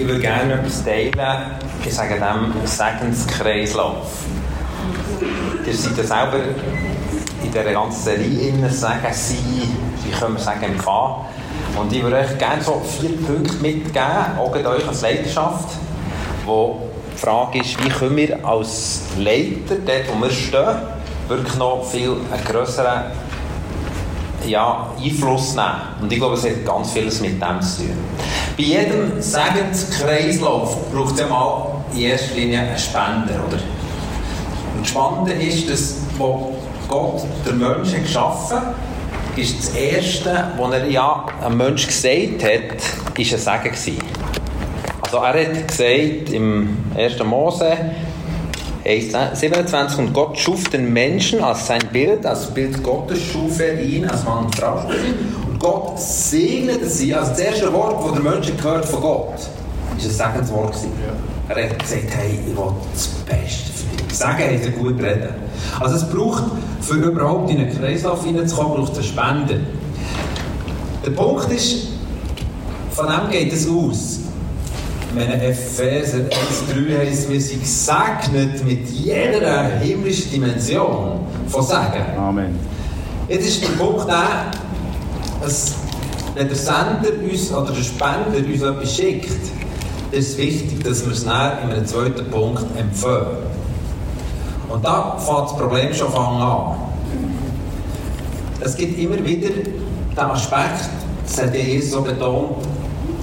Ich würde gerne etwas teilen, ich sage dem Segenskreislauf. Ihr seid ja selber in dieser ganzen Serie innen, sagen Sie, wie können wir sagen, empfangen. Und ich würde euch gerne so vier Punkte mitgeben, auch euch als Leidenschaft, wo die Frage ist, wie können wir als Leiter, dort wo wir stehen, wirklich noch viel einen grösseren ja, Einfluss nehmen. Und ich glaube, es hat ganz vieles mit dem zu tun. Bei jedem Segenskreislauf braucht es ja mal in erster Linie einen Spender. Oder? Und das Spannende ist, dass wo Gott den Menschen geschaffen hat, ist das Erste, was er ja einem Menschen gesagt hat, ist ein Segen gewesen. Also er hat gesagt im 1. Mose 27 und Gott schuf den Menschen als sein Bild, als Bild Gottes schuf er ihn als Mann und Frau. Gott segnete sie, also das erste Wort, das der Mensch gehört von Gott, ist ein Segenswort gewesen. Er hat gesagt, hey, ich will das Beste für dich. Sagen heißt ja gut reden. Also es braucht, für überhaupt in einen Kreislauf hineinzukommen, braucht es einen Spender. Der Punkt ist, von dem geht es aus. Wenn Epheser 1,3 heißt, wir sind gesegnet mit jeder himmlischen Dimension von Segen. Amen. Jetzt ist der Punkt der, wenn der Sender uns oder der Spender uns etwas schickt, ist es wichtig, dass wir es dann in einem zweiten Punkt empfehlen. Und da fängt das Problem schon an. Es gibt immer wieder den Aspekt, das hat Jesus so betont,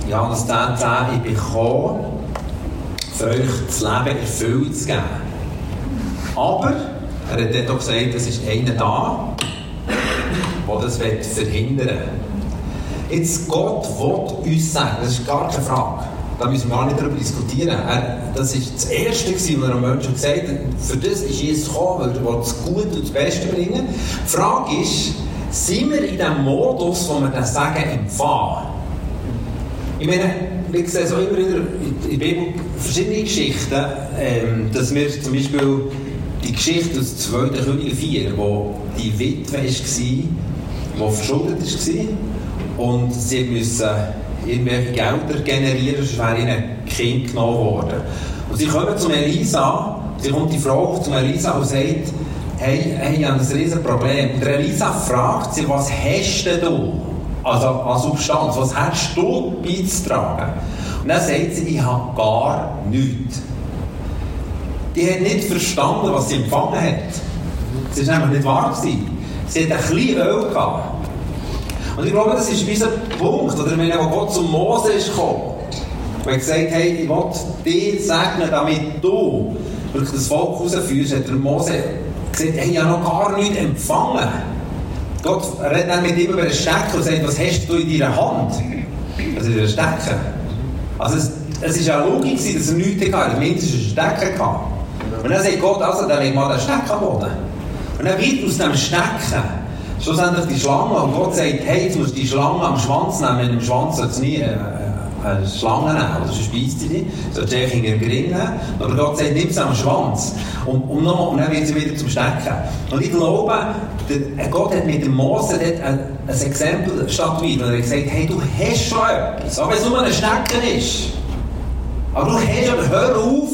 Johannes 10, 10, ich bin gekommen, für euch das Leben erfüllt zu geben. Aber, er hat dort auch gesagt, es ist einer da, der das verhindern. Jetzt, Gott will uns sagen, das ist gar keine Frage. Da müssen wir gar nicht darüber diskutieren. Er, das war das Erste, was er einem Menschen gesagt hat. Für das ist Jesus gekommen, weil er das Gute und das Beste bringen Die Frage ist, sind wir in dem Modus, wo wir das Sagen empfangen? Ich meine, wir sehen so immer wieder in der Bibel verschiedene Geschichten, ähm, dass wir zum Beispiel die Geschichte aus 2. Könige 4, wo die Witwe war, die verschuldet war und sie mussten irgendwelche Gelder generieren, sonst wäre ihnen Kind genommen worden. Und sie kommen zum Elisa, sie kommt die Frau zum Elisa und sagt, hey, hey ich habe ein riesen Problem. Und Elisa fragt sie, was hast du? Also an Substanz, was hast du beizutragen? Und dann sagt sie, ich habe gar nichts. Die hat nicht verstanden, was sie empfangen hat. Das war nämlich nicht wahr. Gewesen. Sie hat ein bisschen Öl gehabt. Und ich glaube, das ist ein Punkt, oder wenn Gott zum Mose ist gekommen, und gesagt hey, ich will dich segnen, damit du wirklich das Volk rausführst, hat der Mose gesagt, hey, ich habe noch gar nichts empfangen. Gott redet dann mit ihm über einen Stecken und sagt, was hast du in deiner Hand? Also in einer Stecken. Also es, ist ja logisch, dass er nichts hatte, mindestens einen Stecken hatte. Und dann sagt Gott, also, dann leg mal den Stecken am Boden. Und dann wird aus dem Stecken schlussendlich die Schlange. Und Gott sagt, hey, jetzt musst du die Schlange am Schwanz nehmen. Mit dem Schwanz sollst du nie äh, eine Schlange nehmen, oder sonst sie nicht. Sollst du in den Gring nehmen. Aber Gott sagt, nimm sie am Schwanz. Und, und, noch, und dann wird sie wieder zum Stecken. Und ich glaube, der, Gott hat mit dem Mose dort ein, ein Exempel statuiert. Und er hat gesagt, hey, du hast schon etwas. Auch wenn es nur ein Stecken ist. Aber du hast, aber hör auf,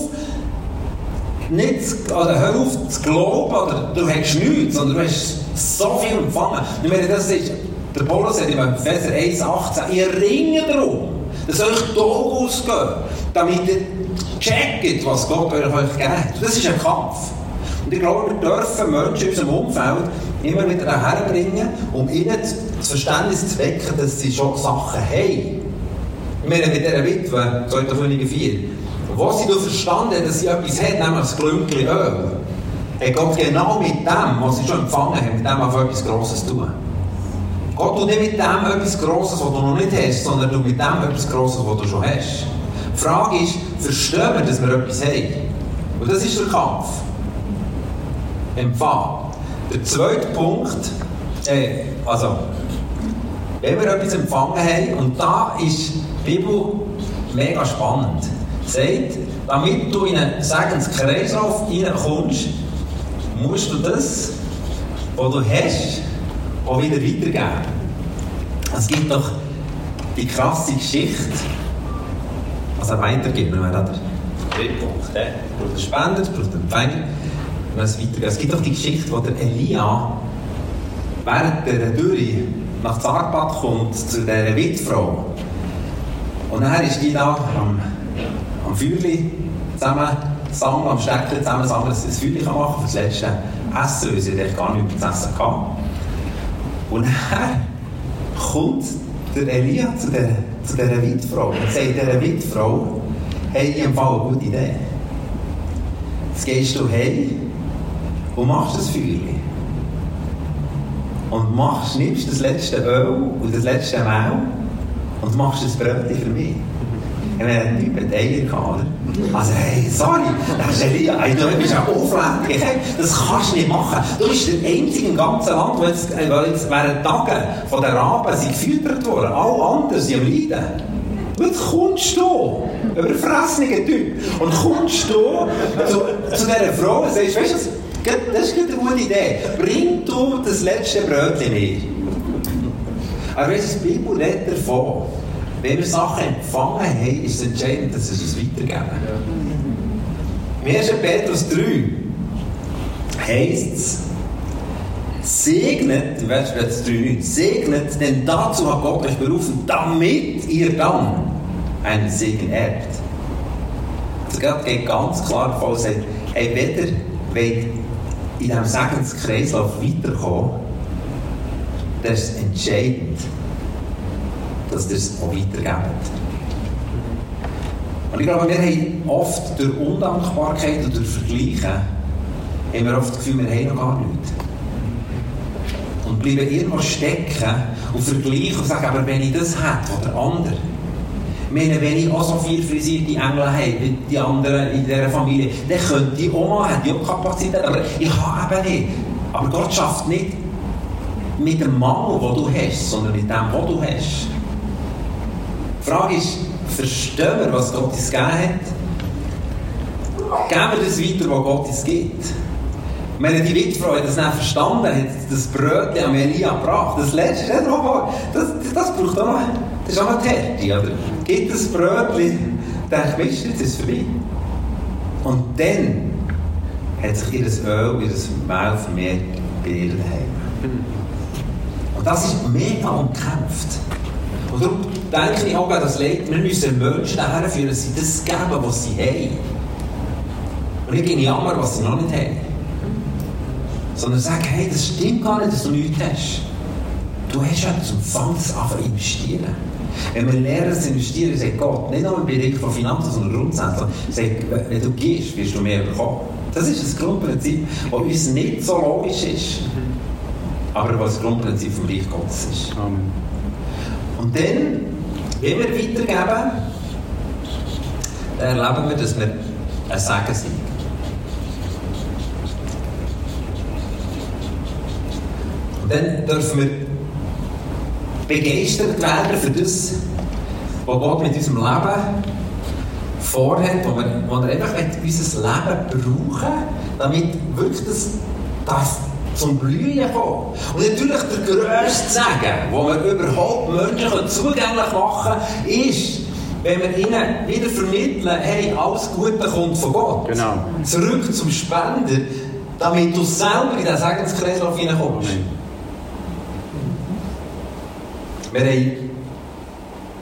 nicht, oder hör auf zu glauben, oder du hast nichts, sondern du hast so viel empfangen. Ich meine, das ist, der Paulus sagt im Epheser 1,18, ihr ringe darum, dass euch die Augen ausgehen, damit ihr checkt, was Gott euch gegeben hat. Das ist ein Kampf. Und ich glaube, wir dürfen Menschen in unserem Umfeld immer wieder herbringen, um ihnen das Verständnis zu wecken, dass sie schon Sachen haben. Ich meine, mit dieser Witwe, 2. Könige 4, wo sie nur verstanden haben, dass sie etwas hat, nämlich das Glünkchen Öl, hat Gott genau mit dem, was sie schon empfangen haben, mit dem auf etwas Grosses tun. Gott tut nicht mit dem etwas Grosses, was du noch nicht hast, sondern du mit dem etwas Grosses, was du schon hast. Die Frage ist, verstehen wir, dass wir etwas haben? Und das ist der Kampf. Empfang. Der zweite Punkt, äh, also, wenn wir etwas empfangen haben, und da ist die Bibel mega spannend, sagt, damit du in einen Segenskreislauf reinkommst, musst du das, was du hast, auch wieder weitergeben. Es gibt doch die krasse Geschichte, also weitergeben. Dann wäre der dritte Punkt. Es braucht einen Spender, braucht einen Empfänger. Es gibt doch die Geschichte, wo der Elia während der Dürre nach Zarpat kommt zu dieser Witfrau. Und dann ist die da am, am Feuerli zusammen sammeln, am Steckchen zusammen sammeln, das Feuerli machen kann für das letzte Essen, weil sie eigentlich gar nicht mehr das Essen kann. Und dann kommt der Elia zu dieser, zu dieser Witfrau und sagt dieser Witfrau, hey, ich habe eine gute Idee. Jetzt gehst du heim und machst das Feuerli. Und machst, nimmst das letzte Öl und das letzte Mehl und machst das Brötchen für mich. Ein gehabt, oder? Also, hey, sorry, das ist Elia, hey, du bist ja aufwendig, hey, das kannst du nicht machen. Du bist der einzige im ganzen Land, wo jetzt, jetzt während Tagen von den Raben sind gefüttert worden. Alle anderen sind am Leiden. Jetzt kommst du, überfressener Typ, und kommst du zu, zu dieser Frau und sagst, weißt du, das ist eine gute Idee. Bring du das letzte Brötchen mit. Aber weißt du, die Bibel redet davon, wenn wir Sachen empfangen haben, ist es entscheidend, dass wir es weitergeben. Im 1. Petrus 3 heisst es, segnet, im 1. Petrus 3 segnet, denn dazu hat Gott euch berufen, damit ihr dann einen Segen erbt. Das geht ganz klar davon, sagt, hey, weder in diesem Segenskreislauf weiterkommen, das ist entscheidend dass ihr es auch weitergebt. Und ich glaube, wir haben oft durch Undankbarkeit und durch Vergleichen haben wir oft das Gefühl, wir haben noch gar nichts. Und bleiben irgendwo stecken und vergleichen und sagen, aber wenn ich das hätte oder andere, meine, wenn ich auch so viel frisierte Engel habe wie die anderen in dieser Familie, dann könnte ich auch hätte ich auch Kapazität, aber ich habe eben nicht. Aber Gott schafft nicht mit dem Mangel, den du hast, sondern mit dem, was du hast. Die Frage ist, verstehen wir, was Gott uns gegeben hat? Geben wir das weiter, was Gott uns gibt? Meine, die Witfrau das nicht verstanden, hat das Brötchen an Elia gebracht. Das letzte, das, das braucht auch noch, das ist auch noch Härte, oder? Gibt das Brötchen, denkt, du, jetzt ist es vorbei. Und dann hat sich ihr Öl, ihr Mehl vermehrt bei ihr daheim. Und das ist mega umkämpft. Und darum denke ich auch an das Leid, wir müssen Menschen herführen, dass sie das geben, was sie haben. Und nicht jammern, was sie noch nicht haben. Sondern sagen, hey, das stimmt gar nicht, dass du nichts hast. Du hast etwas und fang das an zu investieren. Wenn wir lernen zu investieren, sagt Gott, nicht nur im Bereich von Finanzen, sondern grundsätzlich, sagt, wenn du gehst, wirst du mehr bekommen. Das ist das Grundprinzip, das uns nicht so logisch ist, aber was das Grundprinzip vom Reich Gottes ist. Amen. Und dann, wenn wir weitergeben, erleben wir, dass wir ein Segen sind. Und dann dürfen wir begeistert werden für das, was Gott mit unserem Leben vorhat, wo wir, wo wir einfach unser Leben brauchen, damit wirklich das, das zum Blühen kommen. Und natürlich der grösste Segen, den wir überhaupt Menschen zugänglich machen können, ist, wenn wir ihnen wieder vermitteln, hey, alles Gute kommt von Gott. Genau. Zurück zum Spender, damit du selber in den Segenskreislauf hineinkommst. Wir haben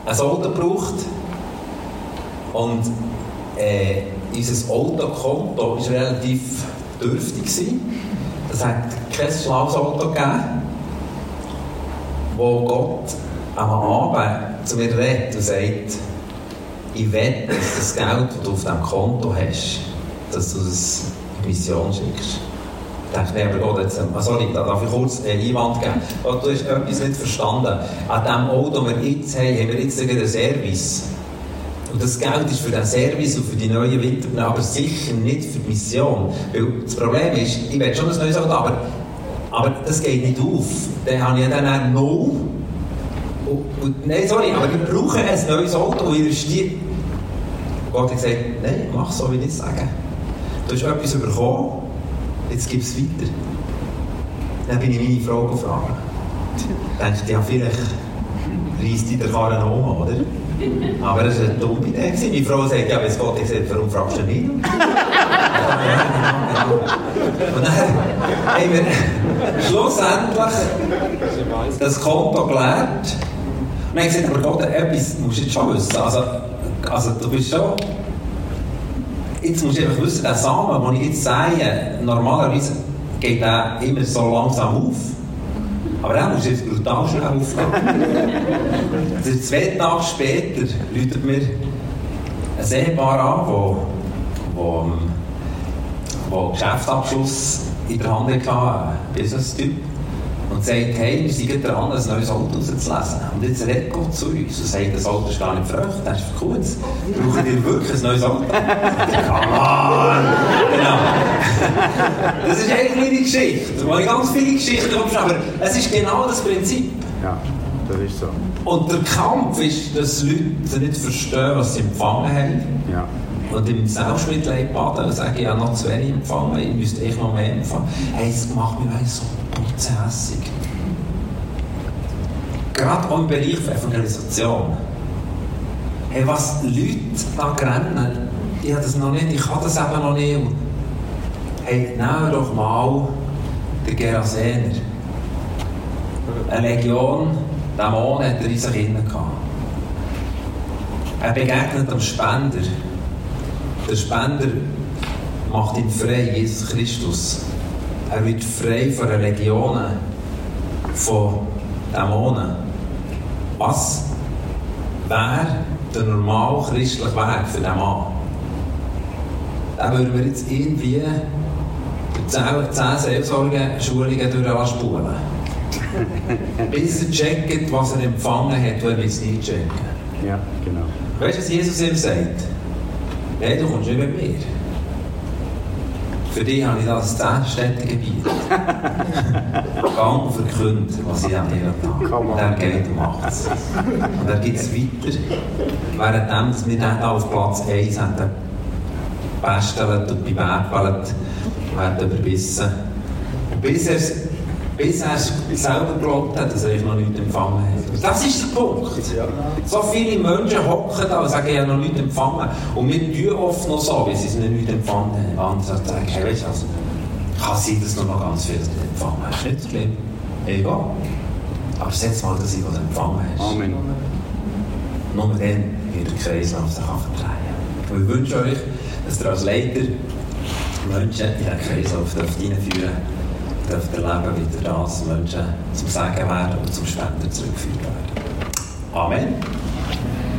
ein Auto gebraucht und äh, unser Autokonto war relativ dürftig. Gewesen. Es hat kein schlaues Auto gegeben, wo Gott am Abend zu mir redet und sagt, ich wette, dass das Geld, das du auf diesem Konto hast, dass du das in Mission schickst. Ich denke, nee, aber Gott, jetzt, ah, sorry, da darf ich kurz einen Einwand geben. Du hast etwas nicht verstanden. An dem Auto, das wir jetzt haben, haben wir jetzt einen Service. Und das Geld ist für den Service und für die neuen Winter, aber sicher nicht für die Mission. Weil das Problem ist, ich will schon ein neues Auto, aber, aber das geht nicht auf. Dann habe ich dann und, und, nein, sorry, aber wir brauchen ein neues Auto und investiert. Gott hat gesagt, nein, mach so, wie ich es sage. Du hast etwas bekommen, jetzt gib es weiter. Dann bin ich meine Frau gefragt. Denkt, ja, vielleicht reist die der Karren um, oder? Aber das war eine dumme Idee. Meine Frau sagt, ja, wenn es Gott gesagt warum fragst du nicht? Und dann haben wir schlussendlich das Konto gelernt. Und dann haben gesagt, aber Gott, etwas musst du jetzt schon wissen. Also, also du bist schon... Jetzt musst du einfach wissen, der Samen, den ich jetzt sage, normalerweise geht der immer so langsam auf. Aber er muss jetzt brutal schnell aufgehen. zwei Tage später läutet mir ein Ehepaar an, wo, wo, wo Geschäftsabschluss in der Hand hatte, ein Business-Typ. Und sagt, hey, wir sind dran, ein neues Auto rauszulesen. Und jetzt redet Gott zu uns und sagt, das Auto ist gar nicht verrückt, das ist für kurz. Brauchen ihr wirklich ein neues Auto? Come on! Genau. Das ist eigentlich eine Geschichte, wo ich ganz viele Geschichten habe, aber es ist genau das Prinzip. Ja, das ist so. Und der Kampf ist, dass Leute nicht verstehen, was sie empfangen haben. Ja. Und im Selbstmitleid baden, sage ich, ja noch zu wenig empfangen, ich müsste echt noch mehr empfangen. Hey, es macht mich so putzhässig. Gerade auch im Bereich der Evangelisation. Hey, was Leute da rennen, ich habe das noch nicht, ich kann das eben noch nicht. Hey, nehmen doch mal den Gerasener. Eine Legion Dämonen hat er in sich gehabt. Er begegnet dem Spender. Der Spender macht ihn frei, Jesus Christus. Er wird frei von den Legionen, von Dämonen. Was wäre der normal christliche Weg für diesen Mann? Den würden wir jetzt irgendwie durch 10 Seelsorge-Schulungen durchspulen. Bis er checkt, was er empfangen hat, weil er es nicht checken. Ja, genau. Weißt du, was Jesus ihm sagt? Nein, du kommst nicht mit mir. Für dich habe ich das 10-Städtegebiet. Gang und verkünde, was ich an dir Tag. Und er geht und macht es. Und er geht es weiter. Währenddem, dass wir dann auf Platz 1 haben, gebestelt und bewerkelt, werden überbissen. Und bis er bis er selber geglaubt hat, dass er noch nichts empfangen hat. Das ist der Punkt. So viele Menschen hocken da und sagen, ich habe noch nichts empfangen. Und wir tun oft noch so, wie sie es nicht empfangen haben. Andere sagen, hey, weißt du, also, kann sein, dass du noch ganz viel nicht empfangen hast. Nicht schlimm. Egal. Aber setz mal das ein, was du empfangen hast. Amen. Nur dann wird der Kreislauf sich verdrehen. Und ich wünsche euch, dass ihr als Leiter Menschen in den Kreislauf reinführen dürft dürft erleben, wie das Menschen zum Sagen werden und zum Spenden zurückgeführt werden. Amen.